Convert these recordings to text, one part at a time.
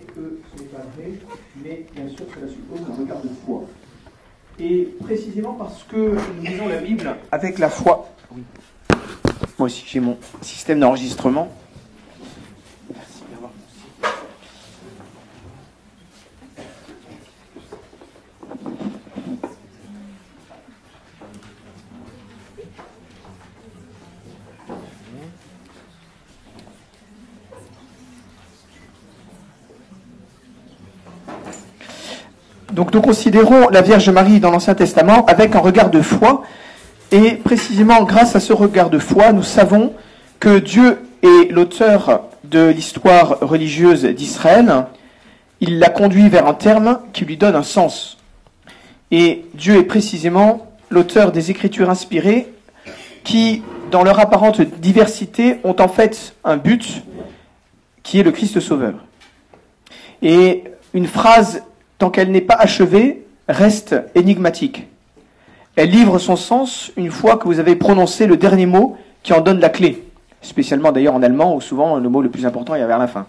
que ce n'est pas vrai, mais bien sûr cela suppose un regard de foi. Et précisément parce que nous lisons la Bible avec la foi. Oui. Moi aussi j'ai mon système d'enregistrement. Donc nous considérons la Vierge Marie dans l'Ancien Testament avec un regard de foi. Et précisément grâce à ce regard de foi, nous savons que Dieu est l'auteur de l'histoire religieuse d'Israël. Il l'a conduit vers un terme qui lui donne un sens. Et Dieu est précisément l'auteur des Écritures inspirées qui, dans leur apparente diversité, ont en fait un but qui est le Christ Sauveur. Et une phrase tant qu'elle n'est pas achevée, reste énigmatique. Elle livre son sens une fois que vous avez prononcé le dernier mot qui en donne la clé. Spécialement d'ailleurs en allemand, où souvent le mot le plus important est vers la fin.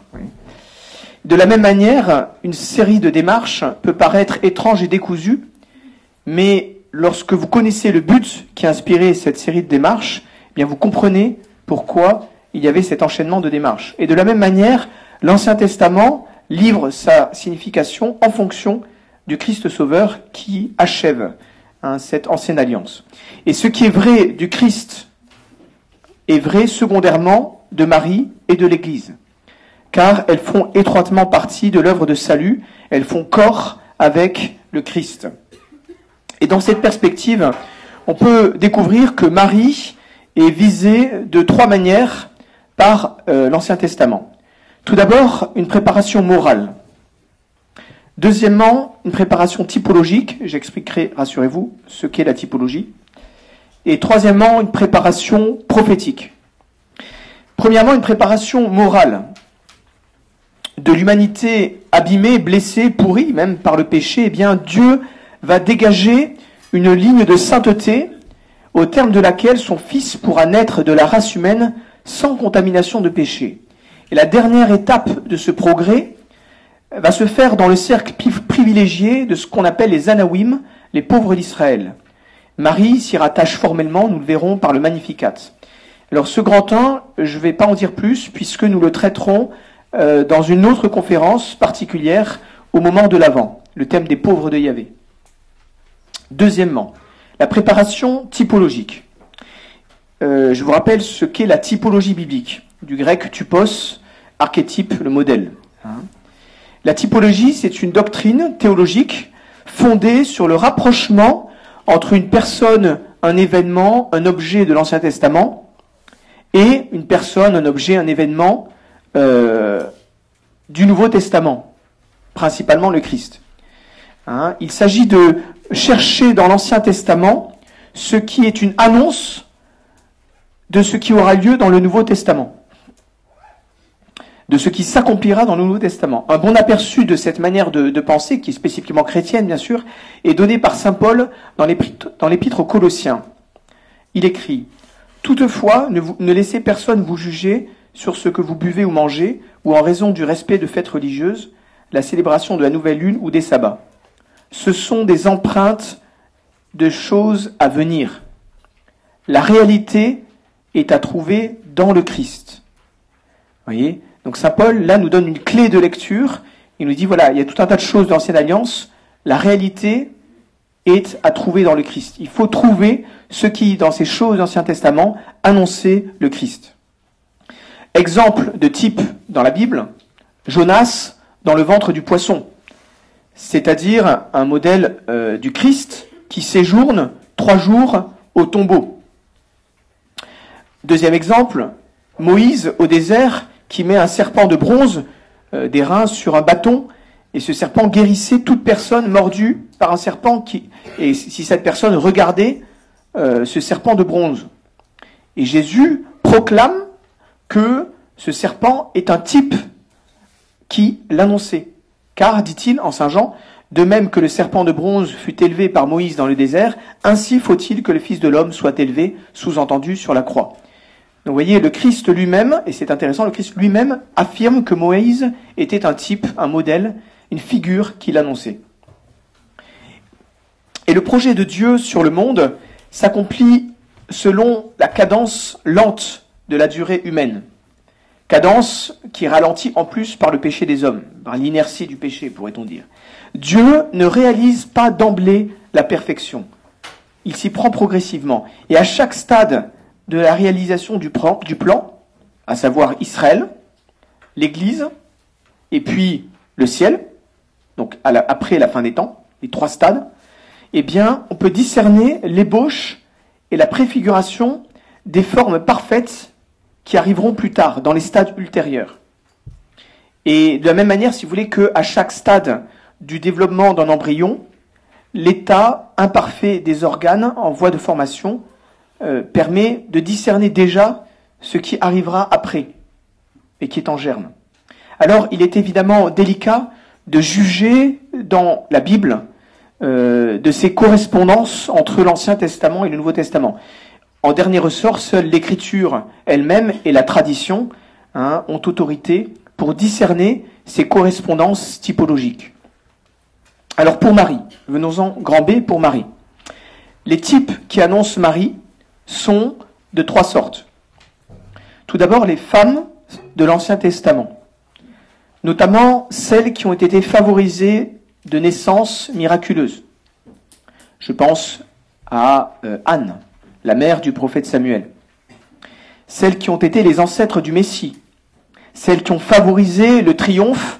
De la même manière, une série de démarches peut paraître étrange et décousue, mais lorsque vous connaissez le but qui a inspiré cette série de démarches, eh bien vous comprenez pourquoi il y avait cet enchaînement de démarches. Et de la même manière, l'Ancien Testament livre sa signification en fonction du Christ Sauveur qui achève hein, cette ancienne alliance. Et ce qui est vrai du Christ est vrai secondairement de Marie et de l'Église, car elles font étroitement partie de l'œuvre de salut, elles font corps avec le Christ. Et dans cette perspective, on peut découvrir que Marie est visée de trois manières par euh, l'Ancien Testament. Tout d'abord, une préparation morale. Deuxièmement, une préparation typologique. J'expliquerai, rassurez-vous, ce qu'est la typologie. Et troisièmement, une préparation prophétique. Premièrement, une préparation morale de l'humanité abîmée, blessée, pourrie, même par le péché. Eh bien, Dieu va dégager une ligne de sainteté au terme de laquelle son Fils pourra naître de la race humaine sans contamination de péché. Et la dernière étape de ce progrès va se faire dans le cercle privilégié de ce qu'on appelle les Anawim, les pauvres d'Israël. Marie s'y rattache formellement, nous le verrons par le Magnificat. Alors ce grand temps, je ne vais pas en dire plus puisque nous le traiterons euh, dans une autre conférence particulière au moment de l'Avent, le thème des pauvres de Yahvé. Deuxièmement, la préparation typologique. Euh, je vous rappelle ce qu'est la typologie biblique, du grec typos, archétype, le modèle. Hein. La typologie, c'est une doctrine théologique fondée sur le rapprochement entre une personne, un événement, un objet de l'Ancien Testament, et une personne, un objet, un événement euh, du Nouveau Testament, principalement le Christ. Hein. Il s'agit de chercher dans l'Ancien Testament ce qui est une annonce de ce qui aura lieu dans le Nouveau Testament de ce qui s'accomplira dans le Nouveau Testament. Un bon aperçu de cette manière de, penser, qui est spécifiquement chrétienne bien sûr, est donné par Saint Paul dans l'épître aux Colossiens. Il écrit Toutefois, ne, ne laissez personne vous juger sur ce que vous buvez ou mangez, ou en raison du respect de fêtes religieuses, la célébration de la nouvelle lune ou des sabbats. Ce sont des empreintes de choses à venir. La réalité est à trouver dans le Christ. Voyez? Donc Saint Paul, là, nous donne une clé de lecture. Il nous dit, voilà, il y a tout un tas de choses de l'Ancienne Alliance. La réalité est à trouver dans le Christ. Il faut trouver ce qui, dans ces choses de l'Ancien Testament, annonçait le Christ. Exemple de type dans la Bible, Jonas dans le ventre du poisson, c'est-à-dire un modèle euh, du Christ qui séjourne trois jours au tombeau. Deuxième exemple, Moïse au désert qui met un serpent de bronze euh, des reins sur un bâton, et ce serpent guérissait toute personne mordue par un serpent qui, et si cette personne regardait euh, ce serpent de bronze. Et Jésus proclame que ce serpent est un type qui l'annonçait. Car, dit-il en Saint Jean, de même que le serpent de bronze fut élevé par Moïse dans le désert, ainsi faut-il que le Fils de l'homme soit élevé, sous-entendu, sur la croix. Vous voyez, le Christ lui-même, et c'est intéressant, le Christ lui-même affirme que Moïse était un type, un modèle, une figure qu'il annonçait. Et le projet de Dieu sur le monde s'accomplit selon la cadence lente de la durée humaine. Cadence qui ralentit en plus par le péché des hommes, par l'inertie du péché, pourrait-on dire. Dieu ne réalise pas d'emblée la perfection. Il s'y prend progressivement. Et à chaque stade de la réalisation du plan, à savoir Israël, l'Église, et puis le ciel, donc après la fin des temps, les trois stades, eh bien, on peut discerner l'ébauche et la préfiguration des formes parfaites qui arriveront plus tard, dans les stades ultérieurs. Et de la même manière, si vous voulez, qu'à chaque stade du développement d'un embryon, l'état imparfait des organes en voie de formation euh, permet de discerner déjà ce qui arrivera après et qui est en germe. Alors, il est évidemment délicat de juger dans la Bible euh, de ces correspondances entre l'Ancien Testament et le Nouveau Testament. En dernier ressort, seule l'Écriture elle-même et la tradition hein, ont autorité pour discerner ces correspondances typologiques. Alors pour Marie, venons-en grand B pour Marie. Les types qui annoncent Marie sont de trois sortes. Tout d'abord, les femmes de l'Ancien Testament, notamment celles qui ont été favorisées de naissance miraculeuse. Je pense à euh, Anne, la mère du prophète Samuel. Celles qui ont été les ancêtres du Messie. Celles qui ont favorisé le triomphe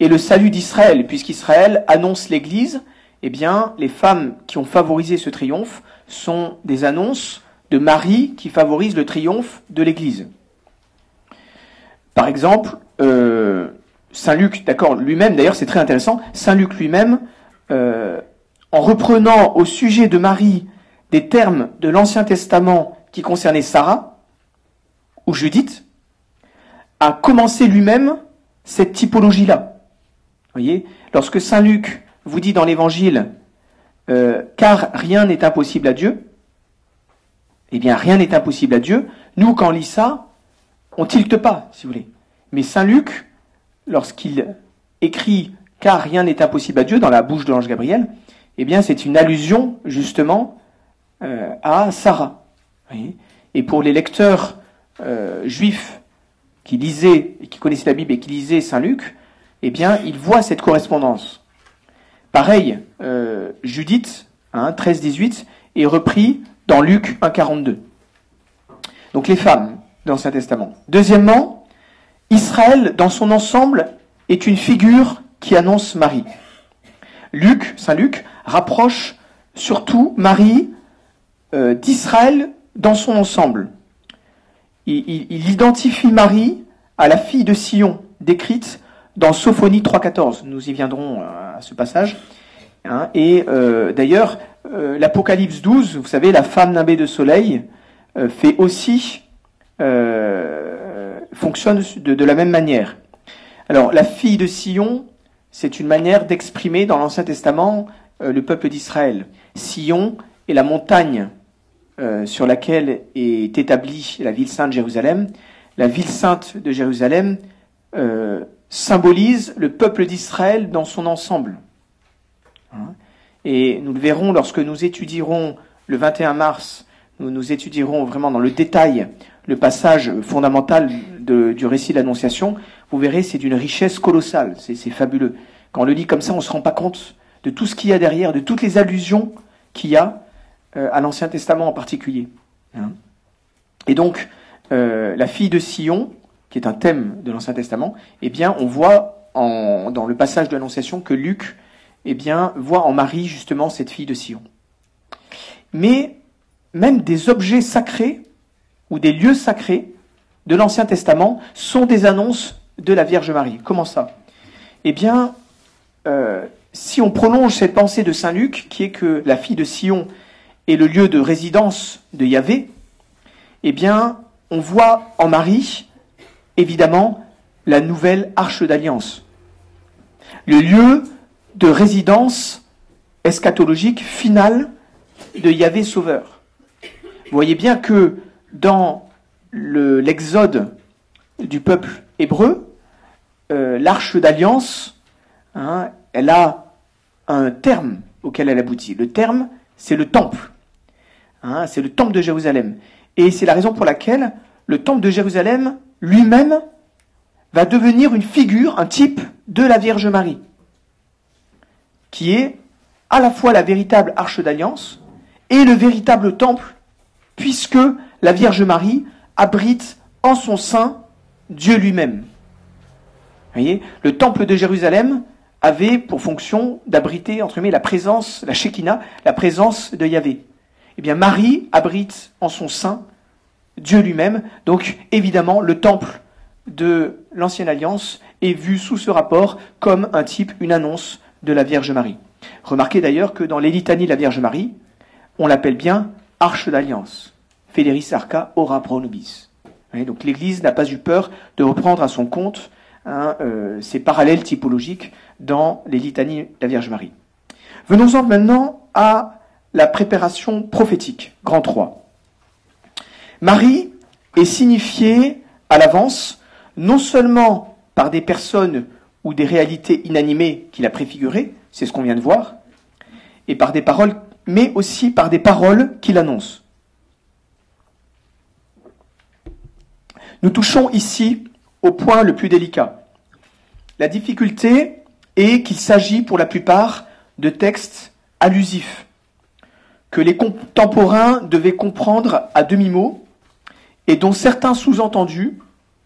et le salut d'Israël, puisqu'Israël annonce l'Église, eh bien, les femmes qui ont favorisé ce triomphe sont des annonces de Marie qui favorisent le triomphe de l'Église. Par exemple, euh, Saint Luc, d'accord, lui-même, d'ailleurs c'est très intéressant, Saint Luc lui-même, euh, en reprenant au sujet de Marie des termes de l'Ancien Testament qui concernaient Sarah ou Judith, a commencé lui-même cette typologie-là. Voyez, lorsque Saint Luc vous dit dans l'Évangile, euh, car rien n'est impossible à Dieu, eh bien rien n'est impossible à Dieu. Nous, quand on lit ça, on tilte pas, si vous voulez. Mais Saint Luc lorsqu'il écrit car rien n'est impossible à Dieu dans la bouche de l'ange Gabriel, eh bien c'est une allusion justement euh, à Sarah. et pour les lecteurs euh, juifs qui lisaient qui connaissaient la Bible et qui lisaient Saint Luc, eh bien ils voient cette correspondance. Pareil, euh, Judith, hein, 13-18, est repris dans Luc 1-42. Donc les femmes dans l'Ancien Testament. Deuxièmement, Israël, dans son ensemble, est une figure qui annonce Marie. Luc, Saint Luc, rapproche surtout Marie euh, d'Israël dans son ensemble. Il, identifie Marie à la fille de Sion, décrite dans Sophonie 3.14. Nous y viendrons euh, à ce passage. Hein. et euh, d'ailleurs, l'Apocalypse 12, vous savez, la femme nimbée de soleil, fait aussi fonctionne de, la même manière. Alors, la fille de Sion, c'est une manière d'exprimer dans l'Ancien Testament euh, le peuple d'Israël. Sion est la montagne euh, sur laquelle est établie la ville sainte de Jérusalem. La ville sainte de Jérusalem euh, symbolise le peuple d'Israël dans son ensemble. Hein? Et nous le verrons lorsque nous étudierons le 21 mars, nous, étudierons vraiment dans le détail le passage fondamental du récit de l'Annonciation, vous verrez, c'est d'une richesse colossale, c'est fabuleux. Quand on le lit comme ça, on ne se rend pas compte de tout ce qu'il y a derrière, de toutes les allusions qu'il y a euh, à l'Ancien Testament en particulier. Hein. Et donc, euh, la fille de Sion, qui est un thème de l'Ancien Testament, eh bien, on voit dans le passage de l'Annonciation que Luc eh bien, voit en Marie justement cette fille de Sion. Mais même des objets sacrés ou des lieux sacrés de l'Ancien Testament sont des annonces de la Vierge Marie. Comment ça? Eh bien, euh, si on prolonge cette pensée de Saint Luc, qui est que la fille de Sion est le lieu de résidence de Yahvé, eh bien, on voit en Marie, évidemment, la nouvelle arche d'alliance. Le lieu de résidence eschatologique finale de Yahvé Sauveur. Vous voyez bien que dans l'exode du peuple hébreu, euh, l'arche d'alliance, hein, elle a un terme auquel elle aboutit. Le terme, c'est le temple. Hein, c'est le temple de Jérusalem. Et c'est la raison pour laquelle le temple de Jérusalem lui-même va devenir une figure, un type de la Vierge Marie, qui est à la fois la véritable arche d'alliance et le véritable temple, puisque la Vierge Marie abrite en son sein Dieu lui-même. Voyez, le temple de Jérusalem avait pour fonction d'abriter, entre guillemets, la présence, la Shekinah, la présence de Yahvé. Eh bien, Marie abrite en son sein Dieu lui-même. Donc, évidemment, le temple de l'Ancienne Alliance est vu sous ce rapport comme un type, une annonce de la Vierge Marie. Remarquez d'ailleurs que dans les litanies de la Vierge Marie, on l'appelle bien Arche d'Alliance. Federis Arca ora pro nobis. Donc l'Église n'a pas eu peur de reprendre à son compte hein, euh, ces parallèles typologiques dans les litanies de la Vierge Marie. Venons-en maintenant à la préparation prophétique, grand 3. Marie est signifiée à l'avance non seulement par des personnes ou des réalités inanimées qui la préfiguraient, c'est ce qu'on vient de voir, et par des paroles, mais aussi par des paroles qui l'annoncent. Nous touchons ici au point le plus délicat. La difficulté est qu'il s'agit pour la plupart de textes allusifs, que les contemporains devaient comprendre à demi-mot, et dont certains sous-entendus,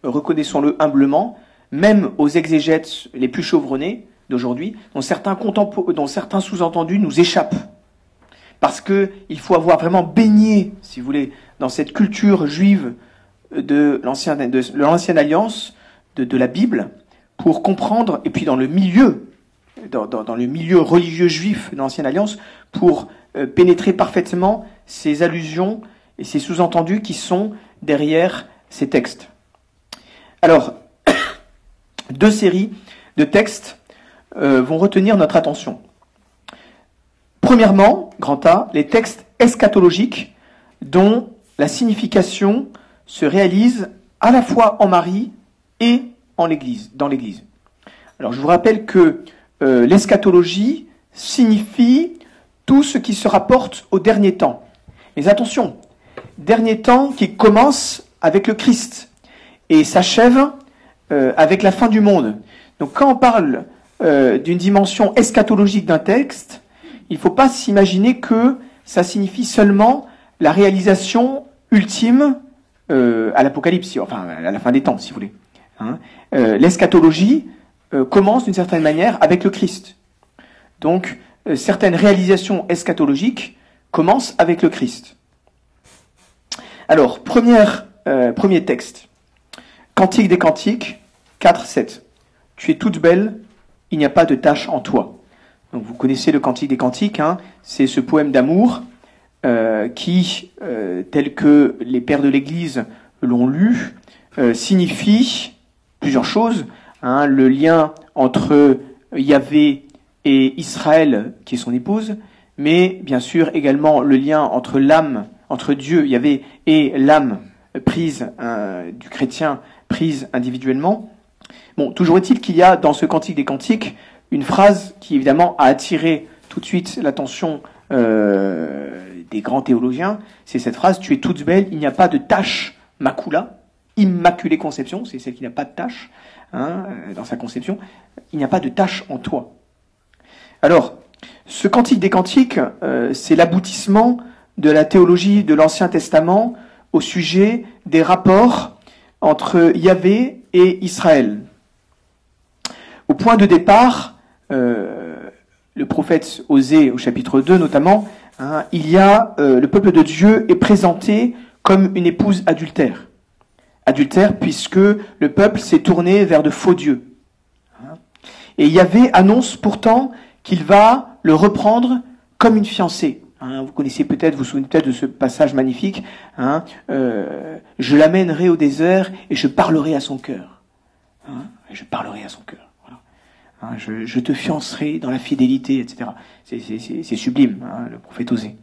reconnaissons-le humblement, même aux exégètes les plus chevronnés d'aujourd'hui, dont certains, dont certains sous-entendus nous échappent. Parce qu'il faut avoir vraiment baigné, si vous voulez, dans cette culture juive de l'ancienne alliance, de, de, la Bible, pour comprendre, et puis dans le milieu, dans, dans, le milieu religieux juif de l'ancienne alliance, pour euh, pénétrer parfaitement ces allusions et ces sous-entendus qui sont derrière ces textes. Alors, deux séries de textes euh, vont retenir notre attention. Premièrement, grand A, les textes eschatologiques dont la signification se réalise à la fois en Marie et en l'Église, dans l'Église. Alors je vous rappelle que euh, l'eschatologie signifie tout ce qui se rapporte au dernier temps. Mais attention, dernier temps qui commence avec le Christ et s'achève euh, avec la fin du monde. Donc quand on parle euh, d'une dimension eschatologique d'un texte, il ne faut pas s'imaginer que ça signifie seulement la réalisation ultime euh, à l'Apocalypse, enfin à la fin des temps, si vous voulez. Hein. L'eschatologie commence d'une certaine manière avec le Christ. Donc certaines réalisations eschatologiques commencent avec le Christ. Alors, premier texte. Cantique des Cantiques, 4, 7. Tu es toute belle, il n'y a pas de tache en toi. Donc vous connaissez le Cantique des Cantiques, hein, c'est ce poème d'amour euh, qui, euh, tel que les pères de l'Église l'ont lu, euh, signifie plusieurs choses. Hein, le lien entre Yahvé et Israël, qui est son épouse, mais bien sûr également le lien entre l'âme, entre Dieu, Yahvé, et l'âme prise du chrétien prise individuellement. Bon, toujours est-il qu'il y a dans ce Cantique des Cantiques une phrase qui évidemment a attiré tout de suite l'attention euh, des grands théologiens. C'est cette phrase Tu es toute belle, il n'y a pas de tache macula, immaculée conception, c'est celle qui n'a pas de tache hein, dans sa conception. Il n'y a pas de tache en toi. Alors, ce Cantique des Cantiques, euh, c'est l'aboutissement de la théologie de l'Ancien Testament au sujet des rapports entre Yahvé et Israël. Au point de départ, euh, le prophète Osée au chapitre 2 notamment, hein, il y a euh, le peuple de Dieu est présenté comme une épouse adultère. Adultère puisque le peuple s'est tourné vers de faux dieux. Hein. Et Yahvé annonce pourtant qu'il va le reprendre comme une fiancée. Hein, vous connaissez peut-être, vous vous souvenez peut-être de ce passage magnifique. Euh, je l'amènerai au désert et je parlerai à son cœur. Je parlerai à son cœur. Hein, je, te fiancerai dans la fidélité, etc. C'est sublime, hein, le prophète Osée.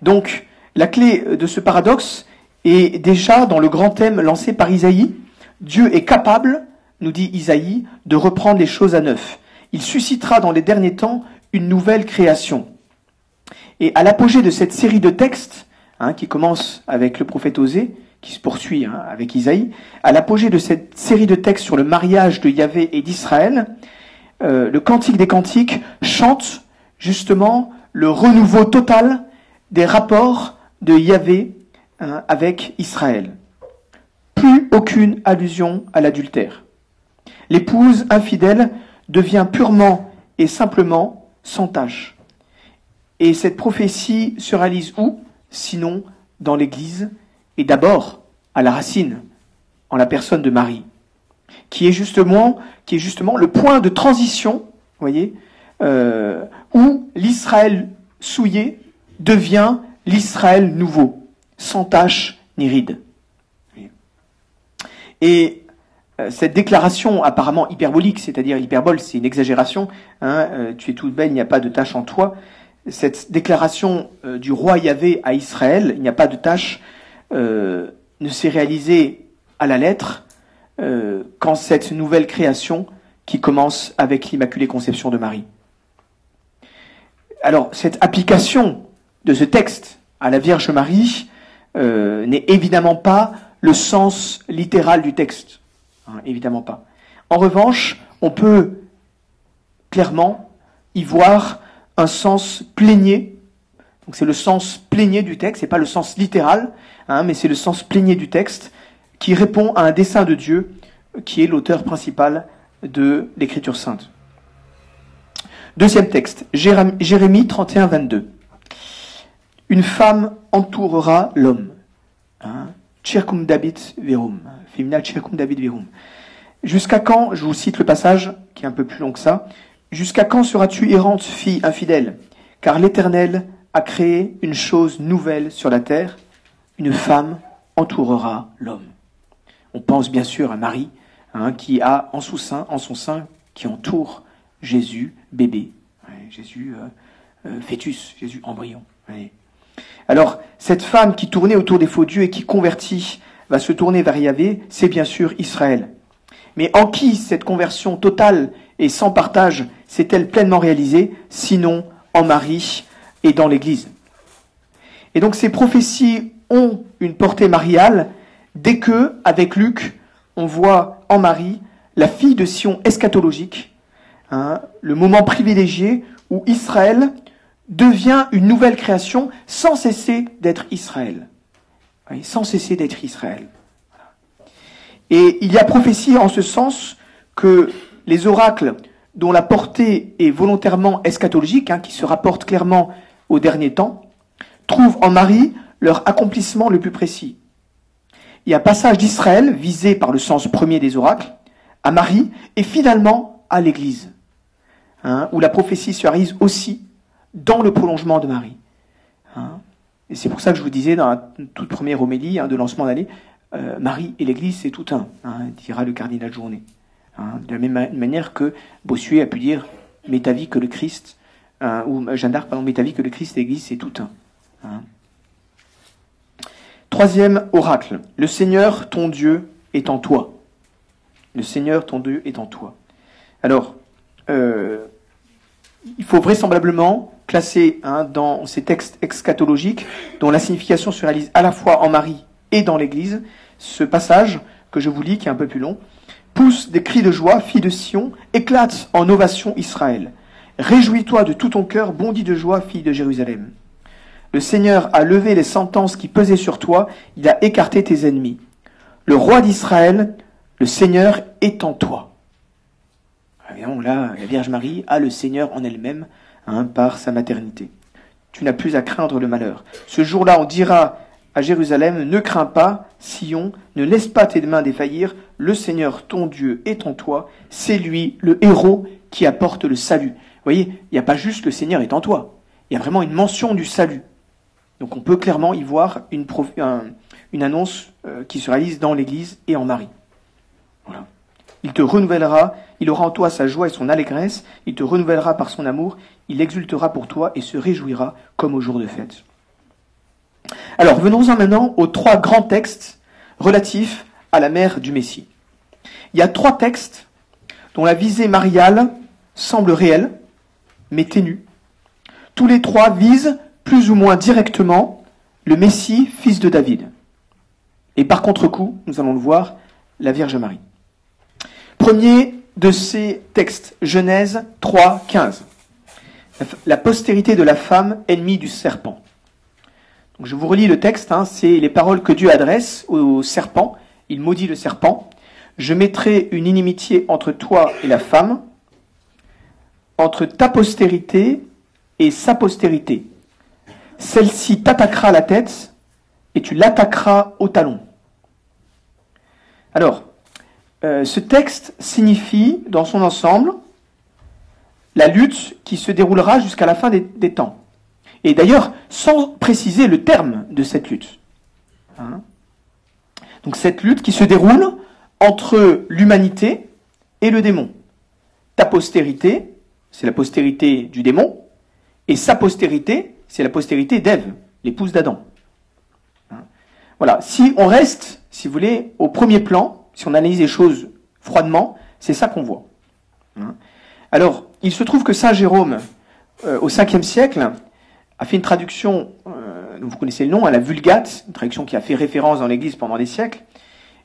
Donc, la clé de ce paradoxe Et déjà, dans le grand thème lancé par Isaïe, Dieu est capable, nous dit Isaïe, de reprendre les choses à neuf. Il suscitera dans les derniers temps une nouvelle création. Et à l'apogée de cette série de textes, hein, qui commence avec le prophète Osée, qui se poursuit hein, avec Isaïe, à l'apogée de cette série de textes sur le mariage de Yahvé et d'Israël, euh, le Cantique des Cantiques chante justement le renouveau total des rapports de Yahvé hein, avec Israël. Plus aucune allusion à l'adultère. L'épouse infidèle devient purement et simplement sans tâche. Et cette prophétie se réalise où? Sinon dans l'Église, et d'abord à la racine, en la personne de Marie, qui est justement, qui est justement le point de transition, voyez, euh, où l'Israël souillé devient l'Israël nouveau, sans tache ni ride. Et euh, cette déclaration apparemment hyperbolique, c'est-à-dire hyperbole, c'est une exagération, hein, euh, tu es toute belle, il n'y a pas de tache en toi, cette déclaration du roi Yahvé à Israël, il n'y a pas de tache, ne s'est réalisée à la lettre qu'en cette nouvelle création qui commence avec l'Immaculée Conception de Marie. Alors, cette application de ce texte à la Vierge Marie euh, n'est évidemment pas le sens littéral du texte. Hein, évidemment pas. En revanche, on peut clairement y voir un sens plénier. Donc c'est le sens plénier du texte, c'est pas le sens littéral, hein, mais c'est le sens plénier du texte qui répond à un dessein de Dieu qui est l'auteur principal de l'écriture sainte. Deuxième texte, Jérémie 31, 22. Une femme entourera l'homme. Hein? David verum. Femina David verum. Jusqu'à quand, je vous cite le passage qui est un peu plus long que ça, jusqu'à quand seras-tu errante, fille infidèle? Car l'Éternel a créé une chose nouvelle sur la terre, une femme entourera l'homme. On pense bien sûr à Marie, hein, qui a en, son sein, en son sein, qui entoure Jésus bébé, Jésus euh, euh, fœtus, Jésus embryon. Alors, cette femme qui tournait autour des faux dieux et qui convertit va se tourner vers Yahvé, c'est bien sûr Israël. Mais en qui cette conversion totale et sans partage s'est-elle pleinement réalisée, sinon en Marie et dans l'Église Et donc ces prophéties ont une portée mariale dès que, avec Luc, on voit en Marie la fille de Sion eschatologique, Hein, le moment privilégié où Israël devient une nouvelle création sans cesser d'être Israël. sans cesser d'être Israël. Et il y a prophétie en ce sens que les oracles dont la portée est volontairement eschatologique, hein, qui se rapportent clairement au dernier temps, trouvent en Marie leur accomplissement le plus précis. A un passage d'Israël visé par le sens premier des oracles, à Marie, et finalement à l'Église. Hein, où la prophétie se réalise aussi dans le prolongement de Marie. Hein. Et c'est pour ça que je vous disais dans la toute première homélie hein, de lancement d'année, euh, Marie et l'Église, c'est tout un, dira le cardinal Journée. de la même manière que Bossuet a pu dire Mais ta vie que le Christ, ou Jeanne d'Arc, pardon, Mais ta vie que le Christ l'Église, c'est tout un. Troisième oracle, le Seigneur ton Dieu est en toi. Le Seigneur ton Dieu est en toi. Alors, euh, il faut vraisemblablement classer hein, dans ces textes eschatologiques, dont la signification se réalise à la fois en Marie et dans l'Église, ce passage que je vous lis, qui est un peu plus long, pousse des cris de joie, fille de Sion, éclate en ovation Israël. Réjouis-toi de tout ton cœur, bondis de joie, fille de Jérusalem. Le Seigneur a levé les sentences qui pesaient sur toi, il a écarté tes ennemis. Le roi d'Israël, le Seigneur est en toi. Évidemment, là, la Vierge Marie a le Seigneur en elle-même hein, par sa maternité. Tu n'as plus à craindre le malheur. Ce jour-là, on dira à Jérusalem, ne crains pas, Sion, ne laisse pas tes mains défaillir, le Seigneur ton Dieu est en toi, c'est lui le héros qui apporte le salut. Voyez, il n'y a pas juste le Seigneur est en toi, il y a vraiment une mention du salut. Donc on peut clairement y voir une, une annonce euh, qui se réalise dans l'Église et en Marie. Voilà. Il te renouvellera, il aura en toi sa joie et son allégresse, il te renouvellera par son amour, il exultera pour toi et se réjouira comme au jour de fête. Alors, venons-en maintenant aux trois grands textes relatifs à la mère du Messie. Il y a trois textes dont la visée mariale semble réelle, mais ténue. Tous les trois visent plus ou moins directement le Messie, fils de David. Et par contre-coup, nous allons le voir, la Vierge Marie. Premier de ces textes, Genèse 3, 15. La postérité de la femme ennemie du serpent. Je vous relis le texte, hein, c'est les paroles que Dieu adresse au serpent. Il maudit le serpent. Je mettrai une inimitié entre toi et la femme, entre ta postérité et sa postérité. Celle-ci t'attaquera la tête et tu l'attaqueras au talon. Alors, euh, ce texte signifie, dans son ensemble, la lutte qui se déroulera jusqu'à la fin des, temps. Et d'ailleurs, sans préciser le terme de cette lutte. Hein. Donc cette lutte qui se déroule entre l'humanité et le démon. Ta postérité, c'est la postérité du démon, et sa postérité, c'est la postérité d'Ève, l'épouse d'Adam. Hein. Voilà, si on reste, si vous voulez, au premier plan, si on analyse les choses froidement, c'est ça qu'on voit. Hein. Alors, il se trouve que Saint Jérôme, euh, au 5e siècle, a fait une traduction, euh, vous connaissez le nom, à la Vulgate, une traduction qui a fait référence dans l'Église pendant des siècles,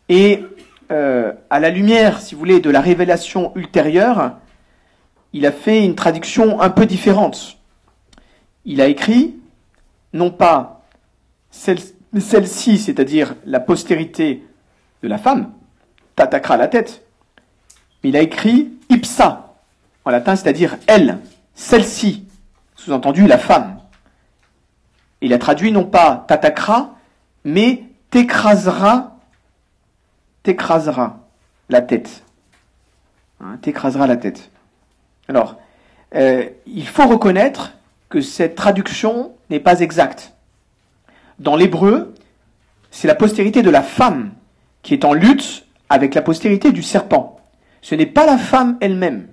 et euh, à la lumière, si vous voulez, de la révélation ultérieure, il a fait une traduction un peu différente. Il a écrit, non pas celle-ci, c'est-à-dire la postérité de la femme, t'attaquera la tête, mais il a écrit ipsa, en latin, c'est-à-dire elle, celle-ci, sous-entendu la femme. Il a traduit non pas t'attaquera, mais t'écrasera t'écrasera la tête. Hein, t'écrasera la tête. Alors, euh, il faut reconnaître que cette traduction n'est pas exacte. Dans l'hébreu, c'est la postérité de la femme qui est en lutte avec la postérité du serpent. Ce n'est pas la femme elle-même.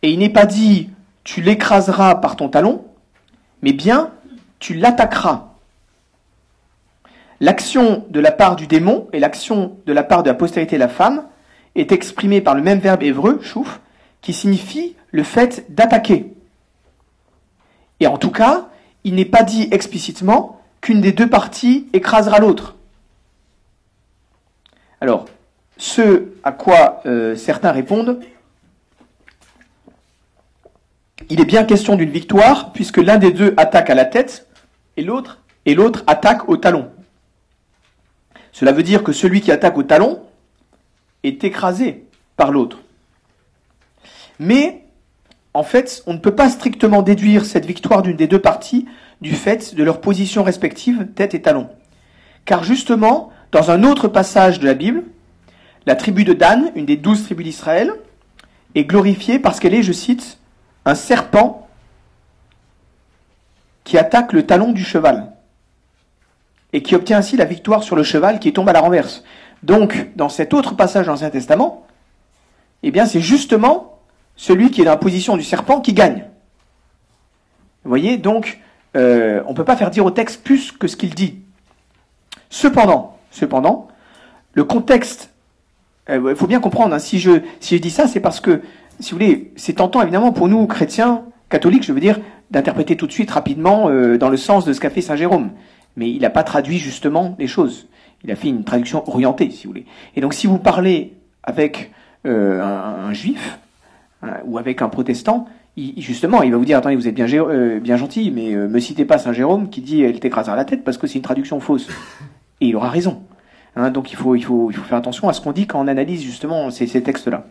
Et il n'est pas dit tu l'écraseras par ton talon, mais bien tu l'attaqueras. L'action de la part du démon et l'action de la part de la postérité de la femme est exprimée par le même verbe hébreu, chouf, qui signifie le fait d'attaquer. Et en tout cas, il n'est pas dit explicitement qu'une des deux parties écrasera l'autre. Alors, ce à quoi euh, certains répondent, il est bien question d'une victoire, puisque l'un des deux attaque à la tête et l'autre et l'autre attaque au talon. Cela veut dire que celui qui attaque au talon est écrasé par l'autre. Mais, en fait, on ne peut pas strictement déduire cette victoire d'une des deux parties du fait de leur position respective, tête et talon. Car justement, dans un autre passage de la Bible, la tribu de Dan, une des douze tribus d'Israël, est glorifiée parce qu'elle est, je cite, un serpent qui attaque le talon du cheval et qui obtient ainsi la victoire sur le cheval qui tombe à la renverse. Donc, dans cet autre passage dans l'Ancien Testament, eh bien, c'est justement celui qui est dans la position du serpent qui gagne. Vous voyez, donc, euh, on ne peut pas faire dire au texte plus que ce qu'il dit. Cependant, cependant, le contexte, euh, il faut bien comprendre, hein, si, je, si je dis ça, c'est parce que, si vous voulez, c'est tentant évidemment pour nous, chrétiens, catholiques, je veux dire, d'interpréter tout de suite rapidement euh, dans le sens de ce qu'a fait Saint Jérôme mais il n'a pas traduit justement les choses. Il a fait une traduction orientée, si vous voulez. Et donc, si vous parlez avec un, juif hein, ou avec un protestant, il, justement, il va vous dire attendez, vous êtes bien, euh, bien gentil, mais euh, me citez pas Saint Jérôme qui dit elle t'écrasera la tête parce que c'est une traduction fausse. Et il aura raison. Hein, donc, il faut, il faut, il faut faire attention à ce qu'on dit quand on analyse justement ces, ces textes-là.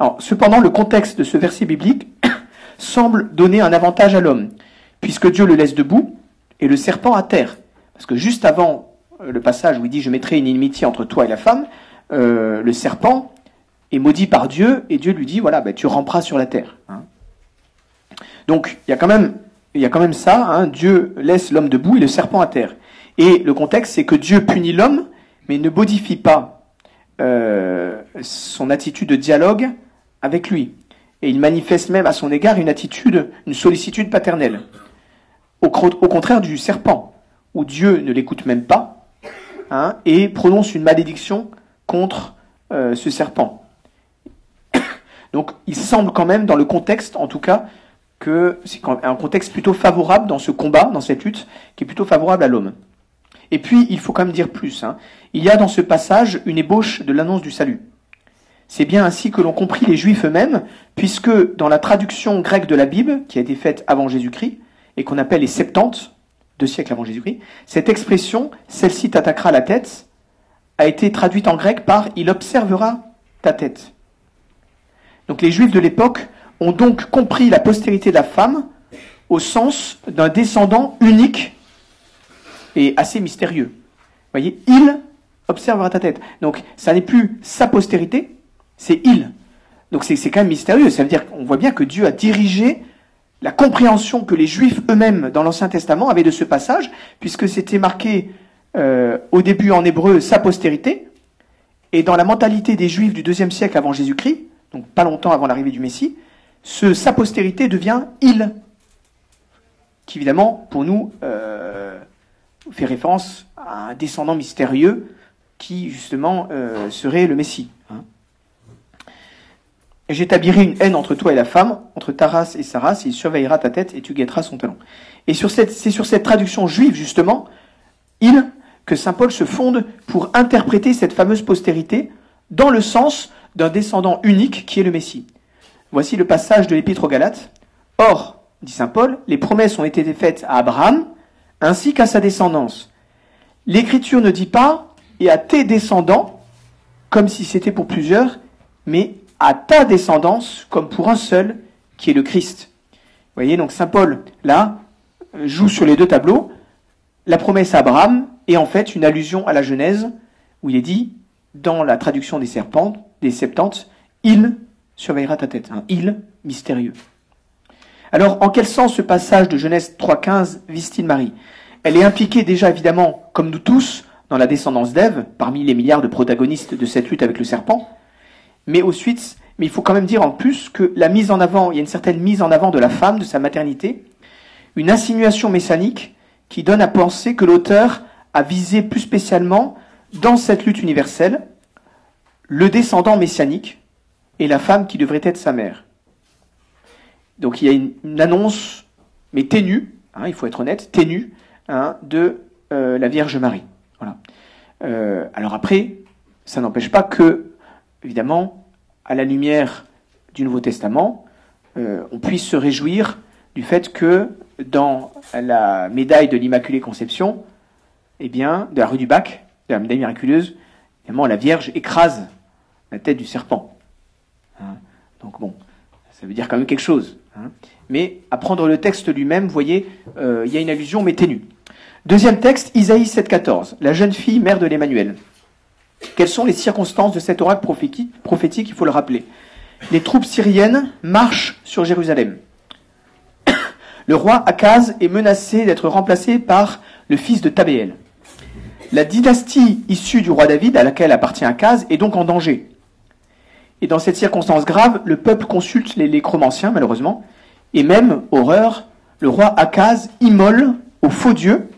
Alors, cependant, le contexte de ce verset biblique semble donner un avantage à l'homme, puisque Dieu le laisse debout et le serpent à terre. Parce que juste avant euh, le passage où il dit je mettrai une inimitié entre toi et la femme, euh, le serpent est maudit par Dieu et Dieu lui dit voilà ben, tu ramperas sur la terre. Hein. Donc il y a quand même il y a quand même ça. Hein, Dieu laisse l'homme debout et le serpent à terre. Et le contexte c'est que Dieu punit l'homme mais ne modifie pas euh, son attitude de dialogue avec lui. Et il manifeste même à son égard une attitude, une sollicitude paternelle. au contraire du serpent où Dieu ne l'écoute même pas, hein, et prononce une malédiction contre euh, ce serpent. Donc il semble quand même, dans le contexte en tout cas, que c'est un contexte plutôt favorable dans ce combat, dans cette lutte, qui est plutôt favorable à l'homme. Et puis, il faut quand même dire plus. Hein. Il y a dans ce passage une ébauche de l'annonce du salut. C'est bien ainsi que l'ont compris les Juifs eux-mêmes, puisque dans la traduction grecque de la Bible, qui a été faite avant Jésus-Christ, et qu'on appelle les Septante, deux siècles avant Jésus-Christ, cette expression, celle-ci t'attaquera la tête, a été traduite en grec par il observera ta tête. Donc les Juifs de l'époque ont donc compris la postérité de la femme au sens d'un descendant unique et assez mystérieux. Vous voyez, il observera ta tête. Donc ça n'est plus sa postérité, c'est il. Donc c'est quand même mystérieux. Ça veut dire qu'on voit bien que Dieu a dirigé la compréhension que les Juifs eux-mêmes dans l'Ancien Testament avaient de ce passage, puisque c'était marqué euh, au début en hébreu sa postérité, et dans la mentalité des Juifs du deuxième siècle avant Jésus-Christ, donc pas longtemps avant l'arrivée du Messie, ce sa postérité devient il, qui évidemment pour nous euh, fait référence à un descendant mystérieux qui justement euh, serait le Messie. Hein. J'établirai une haine entre toi et la femme, entre ta race et sa race, il surveillera ta tête et tu guetteras son talon. Et c'est sur cette traduction juive justement, il que saint Paul se fonde pour interpréter cette fameuse postérité dans le sens d'un descendant unique qui est le Messie. Voici le passage de l'Épître aux Galates. Or, dit saint Paul, les promesses ont été faites à Abraham ainsi qu'à sa descendance. L'Écriture ne dit pas et à tes descendants, comme si c'était pour plusieurs, mais à ta descendance, comme pour un seul, qui est le Christ. Vous voyez, donc saint Paul, là, joue sur les deux tableaux. La promesse à Abraham et en fait une allusion à la Genèse, où il est dit, dans la traduction des serpents, des septante, il surveillera ta tête, un il mystérieux. Alors, en quel sens ce passage de Genèse 3.15 vise-t-il Marie? Elle est impliquée déjà évidemment, comme nous tous, dans la descendance d'Ève, parmi les milliards de protagonistes de cette lutte avec le serpent, mais au suite, mais il faut quand même dire en plus que la mise en avant, il y a une certaine mise en avant de la femme, de sa maternité, une insinuation messianique qui donne à penser que l'auteur a visé plus spécialement, dans cette lutte universelle, le descendant messianique et la femme qui devrait être sa mère. Donc il y a une, annonce, mais ténue, hein, il faut être honnête, ténue, hein, de euh, la Vierge Marie. Voilà. Euh, alors après, ça n'empêche pas que, évidemment, à la lumière du Nouveau Testament, euh, on puisse se réjouir du fait que dans la médaille de l'Immaculée Conception, eh bien, de la rue du Bac, de la médaille miraculeuse, évidemment, la Vierge écrase la tête du serpent. Hein. Donc bon, ça veut dire quand même quelque chose. Hein. Mais à prendre le texte lui-même, vous voyez, euh, il y a une allusion mais ténue. Deuxième texte, Isaïe 7,14, la jeune fille mère de l'Emmanuel. Quelles sont les circonstances de cet oracle prophétique Il faut le rappeler. Les troupes syriennes marchent sur Jérusalem. Le roi Akaz est menacé d'être remplacé par le fils de Tabéel. La dynastie issue du roi David, à laquelle appartient Akaz, est donc en danger. Et dans cette circonstance grave, le peuple consulte les nécromanciens, malheureusement, et même, horreur, le roi Akaz immole au faux Dieu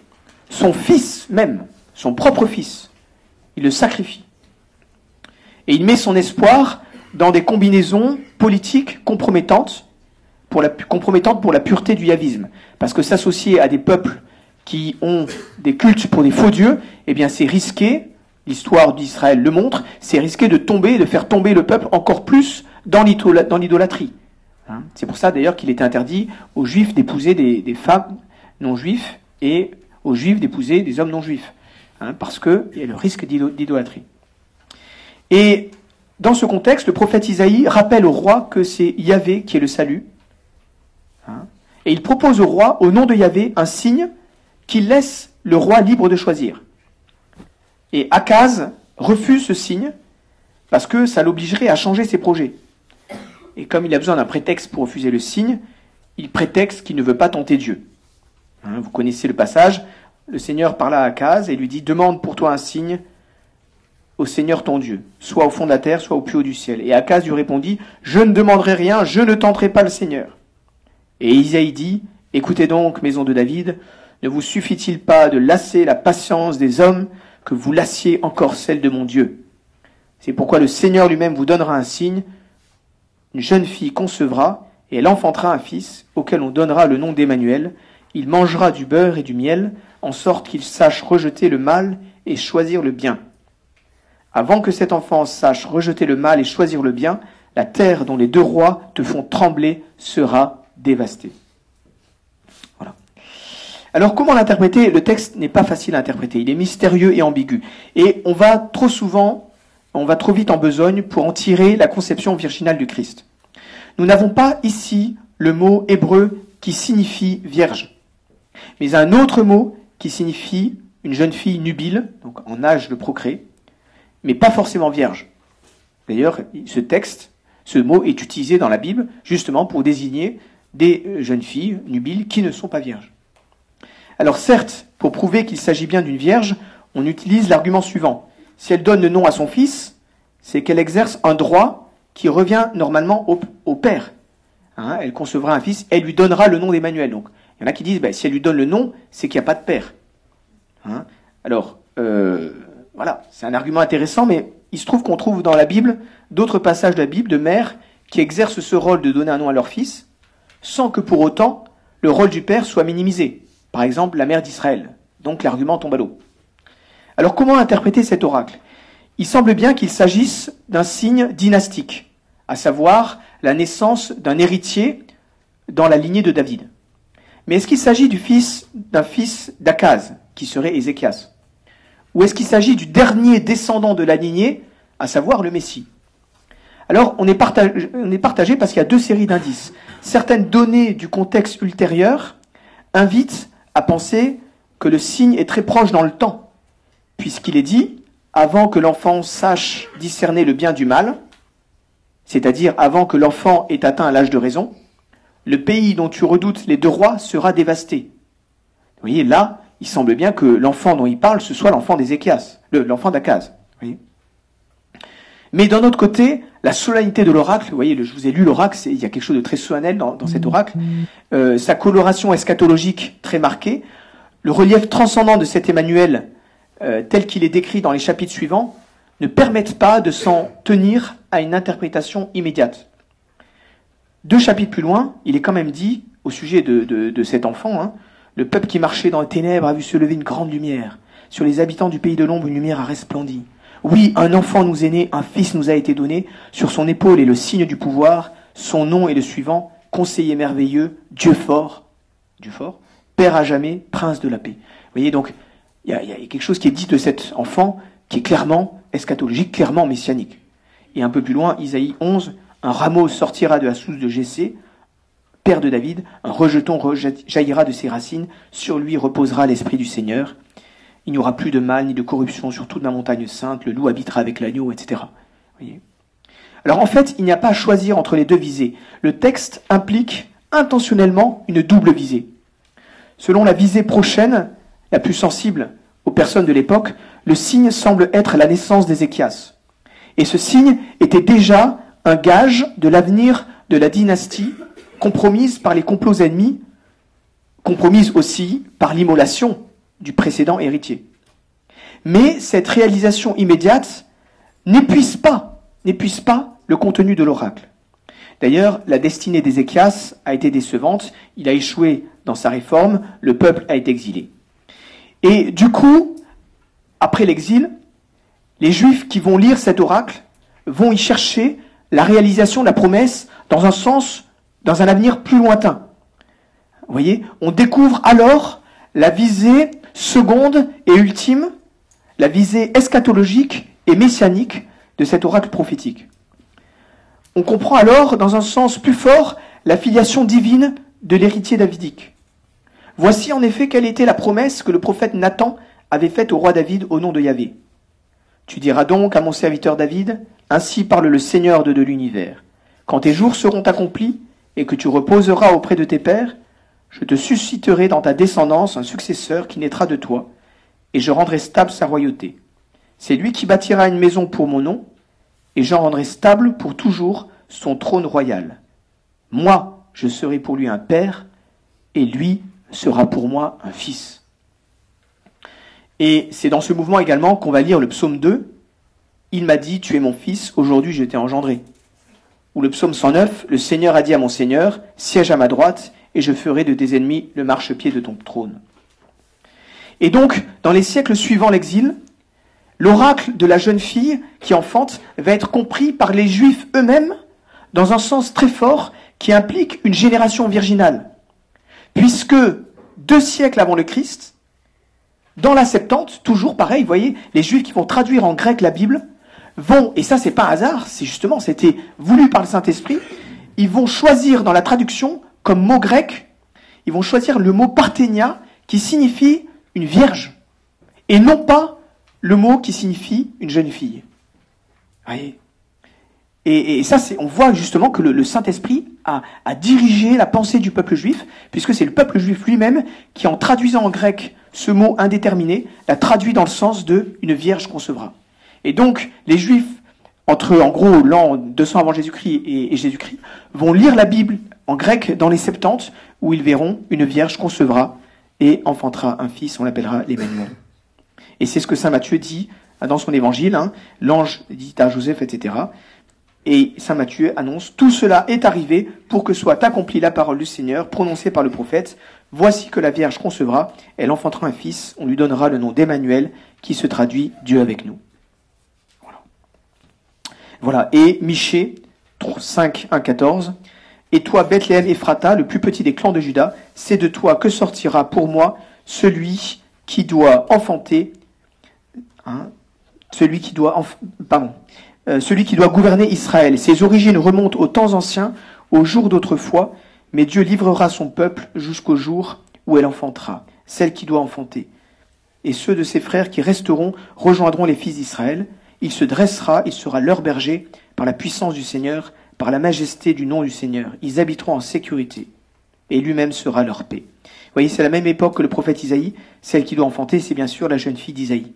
son fils même, son propre fils. Il le sacrifie. Et il met son espoir dans des combinaisons politiques compromettantes pour la, compromettantes pour la pureté du yavisme. Parce que s'associer à des peuples qui ont des cultes pour des faux dieux, eh bien c'est risqué, l'histoire d'Israël le montre, c'est risqué de tomber, de faire tomber le peuple encore plus dans l'idolâtrie. Hein. c'est pour ça d'ailleurs qu'il est interdit aux juifs d'épouser des, femmes non juifs et aux juifs d'épouser des hommes non juifs, hein, parce qu'il y a le risque d'idolâtrie. Et dans ce contexte, le prophète Isaïe rappelle au roi que c'est Yahvé qui est le salut, hein, et il propose au roi, au nom de Yahvé, un signe qu'il laisse le roi libre de choisir. Et Akaz refuse ce signe parce que ça l'obligerait à changer ses projets. Et comme il a besoin d'un prétexte pour refuser le signe, il prétexte qu'il ne veut pas tenter Dieu. Hein, vous connaissez le passage. Le Seigneur parla à Akaz et lui dit Demande pour toi un signe au Seigneur ton Dieu, soit au fond de la terre, soit au plus haut du ciel. Et Akaz lui répondit Je ne demanderai rien, je ne tenterai pas le Seigneur. Et Isaïe dit Écoutez donc, maison de David, Ne vous suffit-il pas de lasser la patience des hommes que vous lassiez encore celle de mon Dieu C'est pourquoi le Seigneur lui-même vous donnera un signe. Une jeune fille concevra et elle enfantera un fils auquel on donnera le nom d'Emmanuel. Il mangera du beurre et du miel en sorte qu'il sache rejeter le mal et choisir le bien. Avant que cet enfant sache rejeter le mal et choisir le bien, la terre dont les deux rois te font trembler sera dévastée. Alors comment l'interpréter? Le texte n'est pas facile à interpréter, il est mystérieux et ambigu. Et on va trop souvent, on va trop vite en besogne pour en tirer la conception virginale du Christ. Nous n'avons pas ici le mot hébreu qui signifie vierge, mais un autre mot qui signifie une jeune fille nubile, donc en âge de procréer, mais pas forcément vierge. D'ailleurs, ce texte, ce mot est utilisé dans la Bible justement pour désigner des jeunes filles nubiles qui ne sont pas vierges. Alors certes, pour prouver qu'il s'agit bien d'une vierge, on utilise l'argument suivant. Si elle donne le nom à son fils, c'est qu'elle exerce un droit qui revient normalement au, père. Hein, elle concevra un fils, elle lui donnera le nom d'Emmanuel. Donc, il y en a qui disent, ben, si elle lui donne le nom, c'est qu'il n'y a pas de père. Hein Alors, euh, voilà, c'est un argument intéressant, mais il se trouve qu'on trouve dans la Bible d'autres passages de la Bible de mères qui exercent ce rôle de donner un nom à leur fils, sans que pour autant le rôle du père soit minimisé. Par exemple, la mère d'Israël. Donc l'argument tombe à l'eau. Alors comment interpréter cet oracle? Il semble bien qu'il s'agisse d'un signe dynastique, à savoir la naissance d'un héritier dans la lignée de David. Mais est-ce qu'il s'agit du fils d'un fils d'Akaz, qui serait Ézéchias? Ou est-ce qu'il s'agit du dernier descendant de la lignée, à savoir le Messie? Alors, on est partagé, on est partagé parce qu'il y a deux séries d'indices. Certaines données du contexte ultérieur invitent à penser que le signe est très proche dans le temps, puisqu'il est dit, avant que l'enfant sache discerner le bien du mal, c'est-à-dire avant que l'enfant ait atteint l'âge de raison, le pays dont tu redoutes les deux rois sera dévasté. Vous voyez, là, il semble bien que l'enfant dont il parle, ce soit l'enfant d'Ézéchias, l'enfant d'Akaz. Mais d'un autre côté, la solennité de l'oracle, vous voyez, je vous ai lu l'oracle, il y a quelque chose de très solennel dans, cet oracle, euh, sa coloration eschatologique très marquée, le relief transcendant de cet Emmanuel, euh, tel qu'il est décrit dans les chapitres suivants, ne permettent pas de s'en tenir à une interprétation immédiate. Deux chapitres plus loin, il est quand même dit, au sujet de, cet enfant, hein, le peuple qui marchait dans les ténèbres a vu se lever une grande lumière. Sur les habitants du pays de l'ombre, une lumière a resplendi. Oui, un enfant nous est né, un fils nous a été donné. Sur son épaule est le signe du pouvoir. Son nom est le suivant conseiller merveilleux, Dieu fort, Dieu fort, Père à jamais, Prince de la paix. Vous voyez donc, il y, a, quelque chose qui est dit de cet enfant qui est clairement eschatologique, clairement messianique. Et un peu plus loin, Isaïe 11, un rameau sortira de la source de Jessé, père de David, un rejeton jaillira de ses racines, sur lui reposera l'esprit du Seigneur. Il n'y aura plus de mal ni de corruption sur toute la montagne sainte, le loup habitera avec l'agneau, etc. Alors en fait, il n'y a pas à choisir entre les deux visées. Le texte implique intentionnellement une double visée. Selon la visée prochaine, la plus sensible aux personnes de l'époque, le signe semble être la naissance d'Ézéchias. Et ce signe était déjà un gage de l'avenir de la dynastie, compromise par les complots ennemis, compromise aussi par l'immolation du précédent héritier. Mais cette réalisation immédiate n'épuise pas, n'épuise pas le contenu de l'oracle. D'ailleurs, la destinée d'Ézéchias a été décevante, il a échoué dans sa réforme, le peuple a été exilé. Et du coup, après l'exil, les Juifs qui vont lire cet oracle vont y chercher la réalisation de la promesse dans un sens, dans un avenir plus lointain. Vous voyez, on découvre alors la visée seconde et ultime, la visée eschatologique et messianique de cet oracle prophétique. On comprend alors, dans un sens plus fort, la filiation divine de l'héritier davidique. Voici en effet quelle était la promesse que le prophète Nathan avait faite au roi David au nom de Yahvé. Tu diras donc à mon serviteur David, ainsi parle le Seigneur de, de l'univers. Quand tes jours seront accomplis et que tu reposeras auprès de tes pères, je te susciterai dans ta descendance un successeur qui naîtra de toi, et je rendrai stable sa royauté. C'est lui qui bâtira une maison pour mon nom, et j'en rendrai stable pour toujours son trône royal. Moi, je serai pour lui un père, et lui sera pour moi un fils. Et c'est dans ce mouvement également qu'on va lire le psaume 2. Il m'a dit, tu es mon fils, aujourd'hui je t'ai engendré. Ou le psaume 109, le Seigneur a dit à mon Seigneur, siège à ma droite, et je ferai de tes ennemis le marchepied de ton trône. Et donc, dans les siècles suivants l'exil, l'oracle de la jeune fille qui enfante va être compris par les Juifs eux-mêmes dans un sens très fort qui implique une génération virginale. Puisque deux siècles avant le Christ, dans la Septante, toujours pareil, vous voyez, les Juifs qui vont traduire en grec la Bible vont, et ça c'est pas hasard, c'est justement, c'était voulu par le Saint-Esprit, ils vont choisir dans la traduction comme mot grec, ils vont choisir le mot parthénia qui signifie une vierge, et non pas le mot qui signifie une jeune fille. Voyez? Et, ça, c'est, on voit justement que le, Saint-Esprit a, dirigé la pensée du peuple juif, puisque c'est le peuple juif lui-même qui, en traduisant en grec ce mot indéterminé, l'a traduit dans le sens de une vierge concevra. Et donc, les juifs, entre en gros l'an 200 avant Jésus-Christ et Jésus-Christ, vont lire la Bible en grec dans les Septante, où ils verront une vierge concevra et enfantera un fils, on l'appellera l'Emmanuel. Et c'est ce que saint Matthieu dit dans son évangile, hein. l'ange dit à Joseph, etc. Et saint Matthieu annonce, tout cela est arrivé pour que soit accomplie la parole du Seigneur prononcée par le prophète. Voici que la Vierge concevra, elle enfantera un fils, on lui donnera le nom d'Emmanuel, qui se traduit Dieu avec nous. Voilà. voilà. Et Michée 5, 1, 14. Et toi, Bethléem Ephrata, le plus petit des clans de Judas, c'est de toi que sortira pour moi celui qui doit enfanter, hein, celui qui doit, pardon, euh, celui qui doit gouverner Israël. Ses origines remontent aux temps anciens, aux jours d'autrefois, mais Dieu livrera son peuple jusqu'au jour où elle enfantera, celle qui doit enfanter. Et ceux de ses frères qui resteront rejoindront les fils d'Israël. Il se dressera, il sera leur berger par la puissance du Seigneur, par la majesté du nom du Seigneur. Ils habiteront en sécurité, et lui-même sera leur paix. Vous voyez, c'est la même époque que le prophète Isaïe. Celle qui doit enfanter, c'est bien sûr la jeune fille d'Isaïe.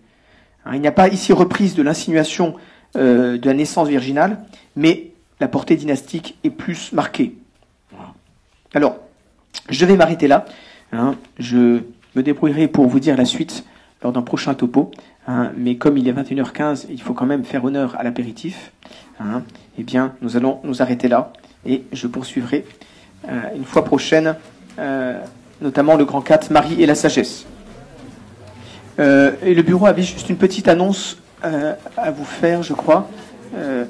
Hein, il n'y a pas ici reprise de l'insinuation euh, de la naissance virginale, mais la portée dynastique est plus marquée. Alors, je vais m'arrêter là. Hein. je me débrouillerai pour vous dire la suite lors d'un prochain topo. Hein. mais comme il est 21h15, il faut quand même faire honneur à l'apéritif. Eh bien, nous allons nous arrêter là et je poursuivrai euh, une fois prochaine, euh, notamment le grand 4, Marie et la sagesse. et le bureau avait juste une petite annonce à vous faire, je crois. Euh,